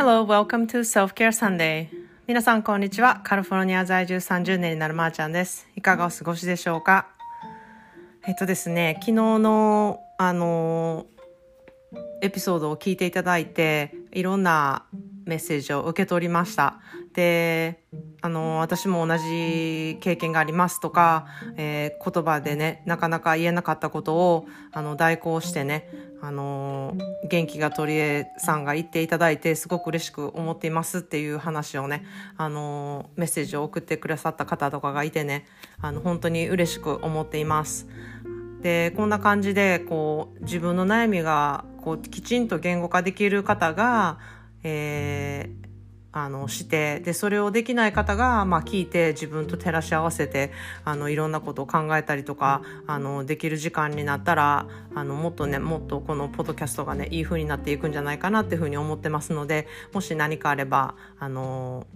Hello, welcome to Self-Care Sunday. 皆さん、こんにちは。カリフォルニア在住30年になるまーちゃんです。いかがお過ごしでしょうか？えっとですね、昨日の、あのエピソードを聞いていただいて、いろんなメッセージを受け取りました。で、あの、私も同じ経験がありますとか、えー、言葉でね、なかなか言えなかったことを、あの、代行してね、あの、元気が取り柄さんが言っていただいて、すごく嬉しく思っていますっていう話をね、あの、メッセージを送ってくださった方とかがいてね、あの、本当に嬉しく思っています。で、こんな感じで、こう、自分の悩みが、こう、きちんと言語化できる方が、えー、あのしてでそれをできない方が、まあ、聞いて自分と照らし合わせてあのいろんなことを考えたりとかあのできる時間になったらあのもっとねもっとこのポッドキャストがねいい風になっていくんじゃないかなっていうふうに思ってますのでもし何かあればあの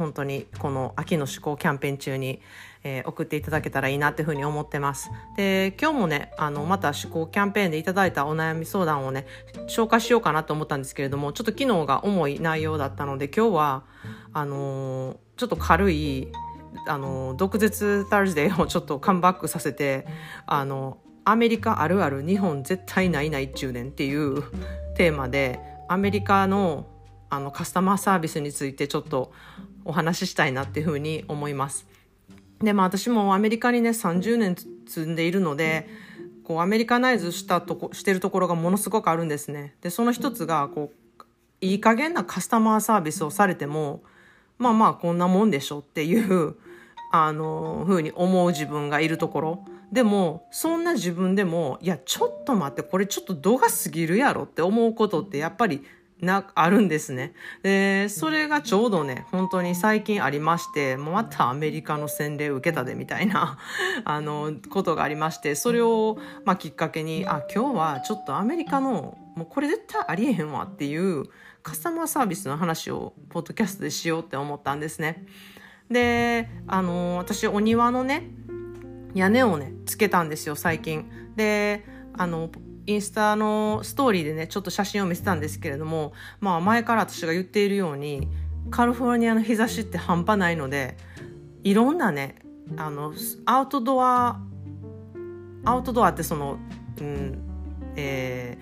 本当にこの秋の思考キャンペーン中にえー、送っていただけたらいいなっていうふうに思ってます。で、今日もね、あの、また思考キャンペーンでいただいたお悩み相談をね、紹介しようかなと思ったんですけれども、ちょっと昨日が重い内容だったので、今日は、あのー、ちょっと軽い、あのー、毒舌タルデーをちょっとカムバックさせて、あの、アメリカあるある日本絶対ないない中年っていうテーマで、アメリカのあのカスタマーサービスについてちょっとお話ししたいなっていうふうに思います。で、まあ私もアメリカにね、30年住んでいるので、こうアメリカナイズしたとこ、してるところがものすごくあるんですね。で、その一つが、こう、いい加減なカスタマーサービスをされても、まあまあこんなもんでしょっていう、あの、ふうに思う自分がいるところ。でも、そんな自分でも、いや、ちょっと待って、これちょっと度が過ぎるやろって思うことってやっぱりな、あるんですね。で、それがちょうどね、本当に最近ありまして、もうまたアメリカの洗礼を受けたでみたいな、あの、ことがありまして、それを、まあ、きっかけに、あ、今日はちょっとアメリカの、もうこれ絶対ありえへんわっていうカスタマーサービスの話を、ポッドキャストでしようって思ったんですね。で、あの、私、お庭のね、屋根をね、つけたんですよ、最近。で、あの、インスタのストーリーでね、ちょっと写真を見せたんですけれども、まあ前から私が言っているように、カリフォルニアの日差しって半端ないので、いろんなね、あの、アウトドア、アウトドアってその、うん、え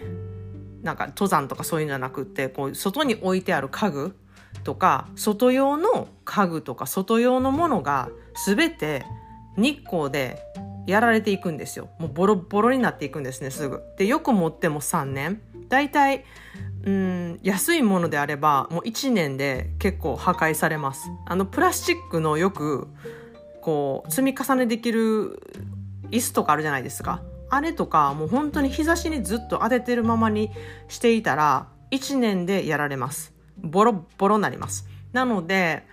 ー、なんか登山とかそういうんじゃなくって、こう、外に置いてある家具とか、外用の家具とか、外用のものが全て日光でやられていくんですよ。もうボロボロになっていくんですね、すぐ。で、よく持っても3年。大体、うん、安いものであれば、もう1年で結構破壊されます。あの、プラスチックのよく、こう、積み重ねできる椅子とかあるじゃないですか。あれとか、もう本当に日差しにずっと当ててるままにしていたら、1年でやられます。ボロボロになります。なので、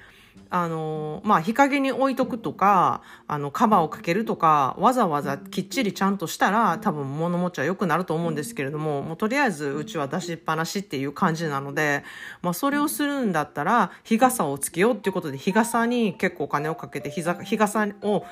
あの、まあ、日陰に置いとくとか、あの、カバーをかけるとか、わざわざきっちりちゃんとしたら、多分物持ちは良くなると思うんですけれども、もうとりあえずうちは出しっぱなしっていう感じなので、まあ、それをするんだったら、日傘をつけようっていうことで、日傘に結構お金をかけて、日傘を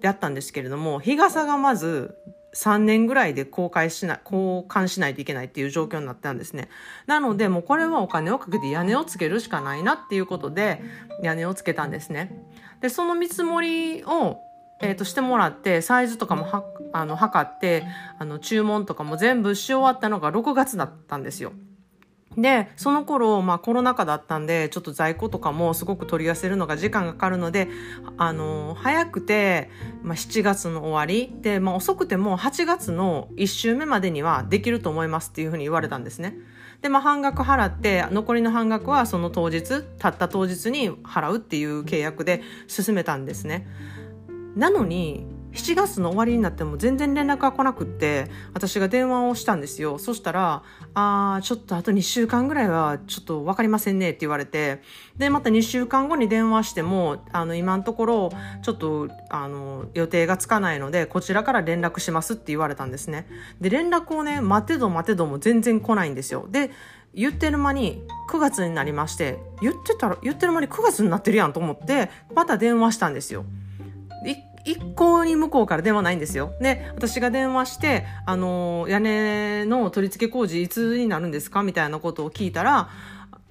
やったんですけれども、日傘がまず、3年ぐらいで公開しない、交換しないといけないっていう状況になったんですね。なので、もうこれはお金をかけて屋根をつけるしかないなっていうことで、屋根をつけたんですね。で、その見積もりを、えっ、ー、と、してもらって、サイズとかもは、あの、測って、あの、注文とかも全部し終わったのが6月だったんですよ。で、その頃、まあコロナ禍だったんで、ちょっと在庫とかもすごく取り寄せるのが時間がかかるので、あの、早くて、まあ7月の終わりで、まあ遅くても8月の1週目までにはできると思いますっていうふうに言われたんですね。で、まあ半額払って、残りの半額はその当日、たった当日に払うっていう契約で進めたんですね。なのに、7月の終わりになっても全然連絡が来なくって、私が電話をしたんですよ。そしたら、あー、ちょっとあと2週間ぐらいはちょっとわかりませんねって言われて、で、また2週間後に電話しても、あの、今のところ、ちょっと、あの、予定がつかないので、こちらから連絡しますって言われたんですね。で、連絡をね、待てど待てども全然来ないんですよ。で、言ってる間に9月になりまして、言ってたら、言ってる間に9月になってるやんと思って、また電話したんですよ。一向に向こうから電話ないんですよ。で、私が電話して、あの、屋根の取り付け工事いつになるんですかみたいなことを聞いたら、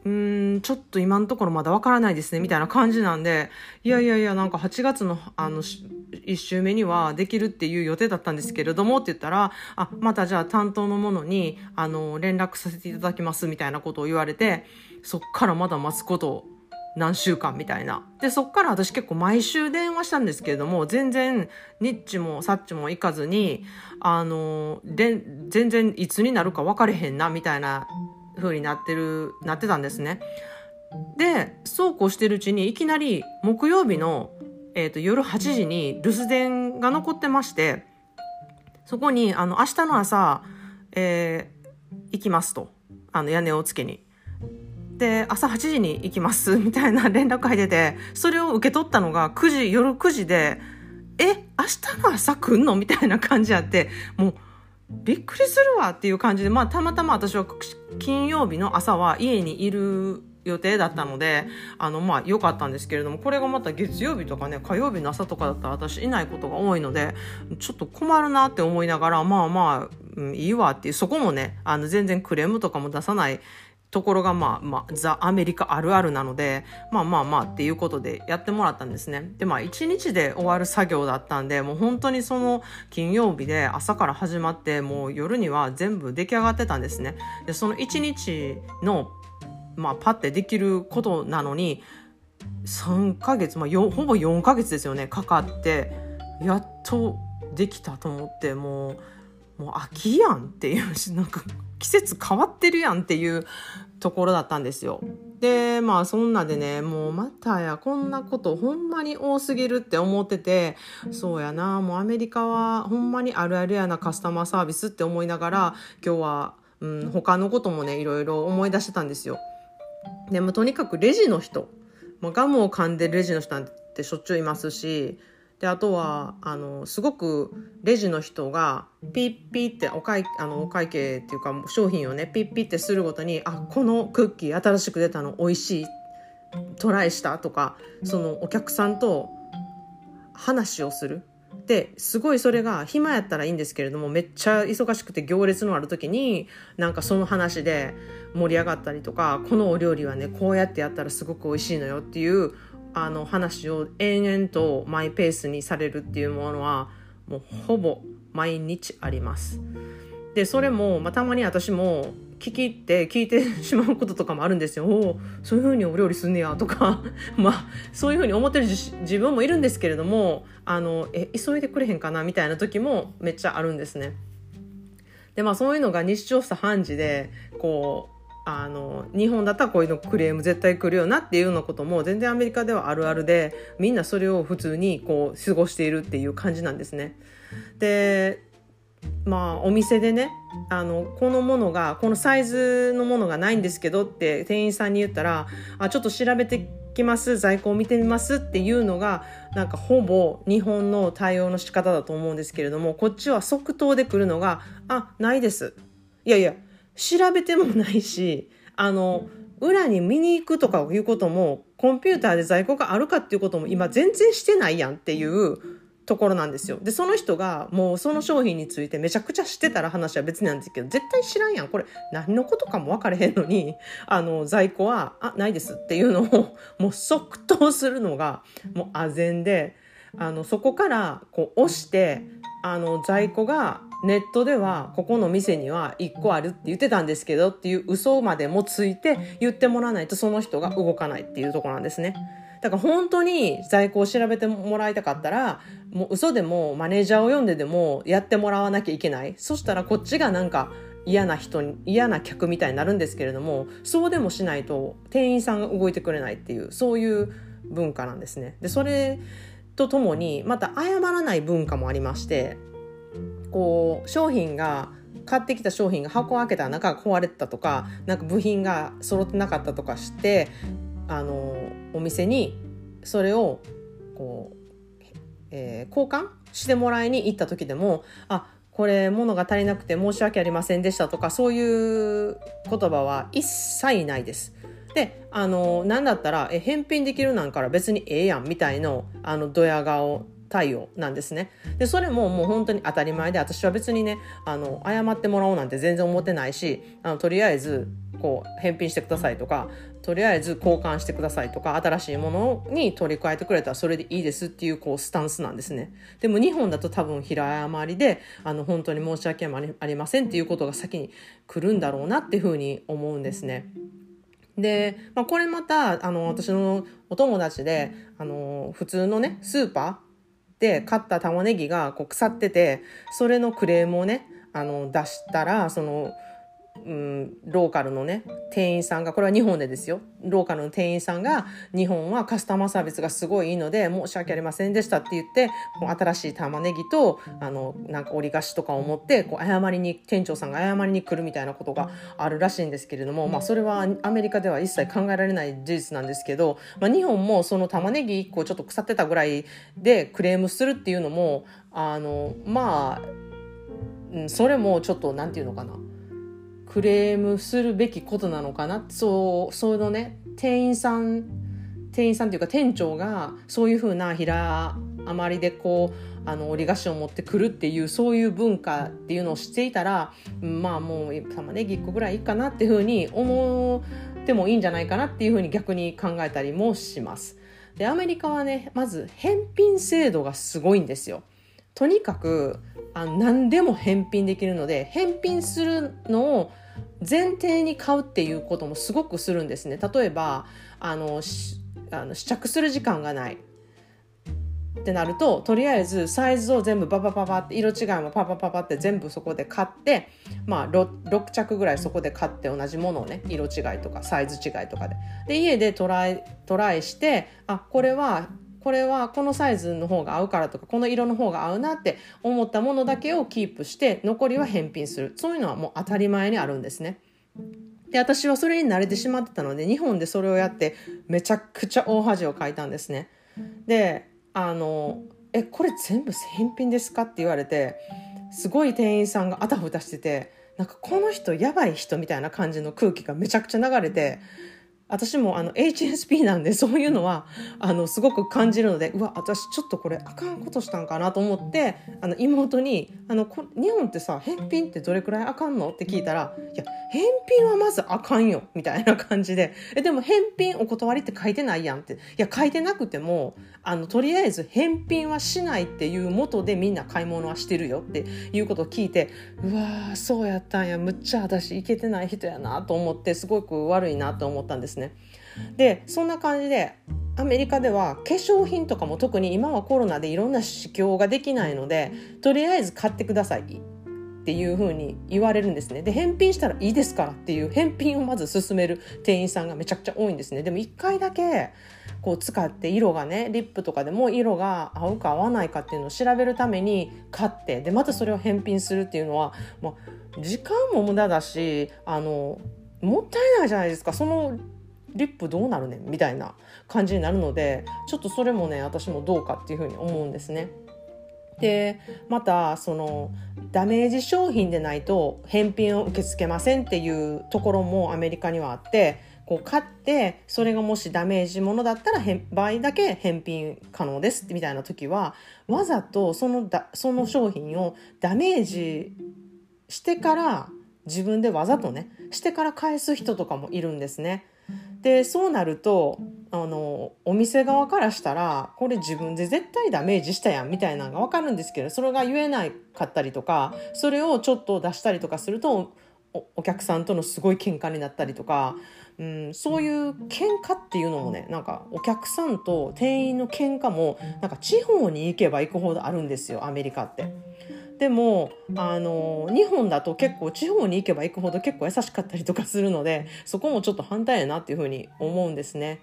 うーん、ちょっと今のところまだわからないですね、みたいな感じなんで、いやいやいや、なんか8月の、あの、1週目にはできるっていう予定だったんですけれどもって言ったら、あ、またじゃあ担当の者に、あの、連絡させていただきますみたいなことを言われて、そっからまだ待つこと何週間みたいな。で、そっから私結構毎週電話したんですけれども、全然、ニッチもサッチも行かずに、あの、で、全然いつになるか分かれへんな、みたいな風になってる、なってたんですね。で、そうこうしてるうちにいきなり木曜日の、えっ、ー、と、夜8時に留守電が残ってまして、そこに、あの、明日の朝、えー、行きますと。あの、屋根をつけに。で、朝8時に行きます、みたいな連絡入ってて、それを受け取ったのが9時、夜9時で、え、明日の朝来んの？みたいな感じあって、もう、びっくりするわっていう感じで、まあ、たまたま私は金曜日の朝は家にいる予定だったので、あの、まあ、良かったんですけれども、これがまた月曜日とかね、火曜日の朝とかだったら私いないことが多いので、ちょっと困るなって思いながら、まあまあ、うん、いいわっていう、そこもね、あの、全然クレームとかも出さないところがまあまあザ・アメリカあるあるなのでまあまあまあっていうことでやってもらったんですね。でまあ一日で終わる作業だったんでもう本当にその金曜日で朝から始まってもう夜には全部出来上がってたんですね。でその一日のまあパッてできることなのに3ヶ月、まあ、ほぼ4ヶ月ですよねかかってやっとできたと思ってもうもう秋やんっていうなんか季節変わってるやんっていうところだったんですよ。で、まあそんなでね、もうまたや、こんなことほんまに多すぎるって思ってて、そうやな、もうアメリカはほんまにあるあるやなカスタマーサービスって思いながら、今日は、うん、他のこともね、いろいろ思い出してたんですよ。でもとにかくレジの人、まあ、ガムを噛んでるレジの人なんてしょっちゅういますし、であとはあのすごくレジの人がピッピッってお会あのお会計っていうか商品をねピッピッってするごとにあこのクッキー新しく出たの美味しいトライしたとかそのお客さんと話をする。ですごいそれが暇やったらいいんですけれどもめっちゃ忙しくて行列のある時になんかその話で盛り上がったりとかこのお料理はねこうやってやったらすごく美味しいのよっていうあの話を延々とマイペースにされるっていうものはもうほぼ毎日あります。でそれも、まあ、たまに私も聞き入って聞いてしまうこととかもあるんですよ。おそういうふうにお料理すんねやとか まあそういうふうに思ってる自分もいるんですけれどもあのえ急いでくれへんかなみたいな時もめっちゃあるんですね。でまあそういうのが日常茶飯事でこうあの日本だったらこういうのクレーム絶対来るよなっていうようなことも全然アメリカではあるあるでみんなそれを普通にこう過ごしているっていう感じなんですね。でまあお店でねあのこのものがこのサイズのものがないんですけどって店員さんに言ったらあちょっと調べてきます。在庫を見てみますっていうのがなんかほぼ日本の対応の仕方だと思うんですけれどもこっちは即答で来るのが「あないです」いやいや。調べてもないし、あの、裏に見に行くとかいうことも、コンピューターで在庫があるかっていうことも今全然してないやんっていうところなんですよ。で、その人がもうその商品についてめちゃくちゃ知ってたら話は別なんですけど、絶対知らんやん。これ何のことかも分かれへんのに、あの、在庫は、あ、ないですっていうのをもう即答するのがもうあぜんで、あの、そこからこう押して、あの、在庫がネットではここの店には1個あるって言ってたんですけどっていう嘘までもついて言ってもらわないとその人が動かないっていうとこなんですね。だから本当に在庫を調べてもらいたかったら、もう嘘でもマネージャーを読んででもやってもらわなきゃいけない。そしたらこっちがなんか嫌な人に、嫌な客みたいになるんですけれども、そうでもしないと店員さんが動いてくれないっていう、そういう文化なんですね。で、それとともに、また謝らない文化もありまして、こう商品が買ってきた商品が箱を開けたら中が壊れてたとかなんか部品が揃ってなかったとかしてあのお店にそれをこう、えー、交換してもらいに行った時でもあこれ物が足りなくて申し訳ありませんでしたとかそういう言葉は一切ないです。であの何だったらえ返品できるなんから別にええやんみたいのあのドヤ顔対応なんですね。でそれももう本当に当たり前で私は別にねあの謝ってもらおうなんて全然思ってないしあのとりあえずこう返品してくださいとかとりあえず交換してくださいとか新しいものに取り替えてくれたらそれでいいですっていうこうスタンスなんですねでも日本だと多分平謝りであの本当に申し訳ありませんっていうことが先に来るんだろうなっていうふうに思うんですね。で、まあ、これまたあの私のお友達であの普通のねスーパーで買った玉ねぎがこう腐っててそれのクレームをねあの出したらそのうん、ローカルのね店員さんがこれは日本でですよ。ローカルの店員さんが日本はカスタマーサービスがすごいいいので申し訳ありませんでしたって言ってこう新しい玉ねぎとあのなんか折り菓子とかを持ってこう謝りに店長さんが謝りに来るみたいなことがあるらしいんですけれども、まあ、それはアメリカでは一切考えられない事実なんですけど、まあ、日本もその玉ねぎ1個ちょっと腐ってたぐらいでクレームするっていうのもあのまあそれもちょっと何て言うのかな。クレームするべきことなのかなそうそのね店員さん店員さんっていうか店長がそういうふうな平余りでこうあの折り菓子を持ってくるっていうそういう文化っていうのを知っていたらまあもう玉ねぎ1個ぐらいいいかなっていうふうに思ってもいいんじゃないかなっていうふうに逆に考えたりもします。でアメリカはねまず返品制度がすごいんですよ。とにかくあ何でも返品できるので返品するのを前提に買うっていうこともすごくするんですね。例えばあのあの試着する時間がない。ってなるととりあえずサイズを全部パパパパって色違いもパパパパって全部そこで買ってまあ 6, 6着ぐらいそこで買って同じものをね色違いとかサイズ違いとかで。で家でトライトライしてあこれはこれはこのサイズの方が合うからとかこの色の方が合うなって思ったものだけをキープして残りは返品するそういうのはもう当たり前にあるんですね。で私はそれに慣れてしまってたので日本でそれをやってめちゃくちゃ大恥をかいたんですね。であの「えこれ全部返品ですか?」って言われてすごい店員さんがあたふたしててなんかこの人やばい人みたいな感じの空気がめちゃくちゃ流れて私もあの HSP なんでそういうのはあのすごく感じるのでうわ私ちょっとこれあかんことしたんかなと思ってあの妹にあのこ日本ってさ返品ってどれくらいあかんのって聞いたらいや返品はまずあかんよみたいな感じでえでも返品お断りって書いてないやんっていや書いてなくてもあのとりあえず返品はしないっていう元でみんな買い物はしてるよっていうことを聞いてうわそうやったんやむっちゃ私いけてない人やなと思ってすごく悪いなと思ったんですね。ね。でそんな感じでアメリカでは化粧品とかも特に今はコロナでいろんな試供ができないのでとりあえず買ってくださいっていうふうに言われるんですね。で返品したらいいですからっていう返品をまず勧める店員さんがめちゃくちゃ多いんですね。でも1回だけこう使って色がねリップとかでも色が合うか合わないかっていうのを調べるために買ってでまたそれを返品するっていうのは、まあ、時間も無駄だしあのもったいないじゃないですか。そのリップどうなるねんみたいな感じになるのでちょっとそれもね私もどうかっていうふうに思うんですね。でまたそのダメージ商品でないと返品を受け付けませんっていうところもアメリカにはあってこう買ってそれがもしダメージものだったら場合だけ返品可能ですみたいな時はわざとそのだその商品をダメージしてから自分でわざとねしてから返す人とかもいるんですね。でそうなるとあのお店側からしたらこれ自分で絶対ダメージしたやんみたいなのが分かるんですけどそれが言えなかったりとかそれをちょっと出したりとかするとお客さんとのすごい喧嘩になったりとか、うん、そういう喧嘩っていうのもねなんかお客さんと店員の喧嘩もなんか地方に行けば行くほどあるんですよアメリカって。でもあの日本だと結構地方に行けば行くほど結構優しかったりとかするのでそこもちょっと反対やなっていうふうに思うんですね。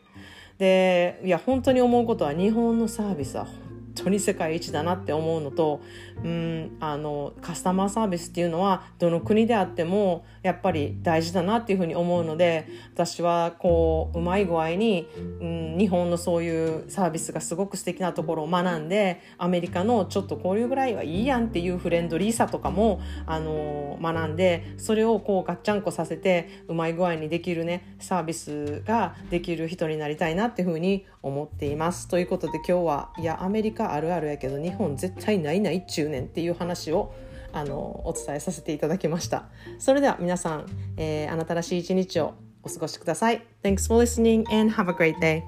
でいや本当に思うことは日本のサービスは本当に世界一だなって思うのとうんあのカスタマーサービスっていうのはどの国であってもやっぱり大事だなっていうふうに思うので私はこううまい具合に、うん、日本のそういうサービスがすごく素敵なところを学んでアメリカのちょっとこういうぐらいはいいやんっていうフレンドリーさとかもあの学んでそれをこうガッチャンコさせてうまい具合にできるねサービスができる人になりたいなっていうふうに思っています。ということで今日はいやアメリカあるあるやけど日本絶対ないないっちゅうねんっていう話をあのお伝えさせていただきました。それでは皆さん、えー、あなたらしい一日をお過ごしください。Thanks for listening and have a great day.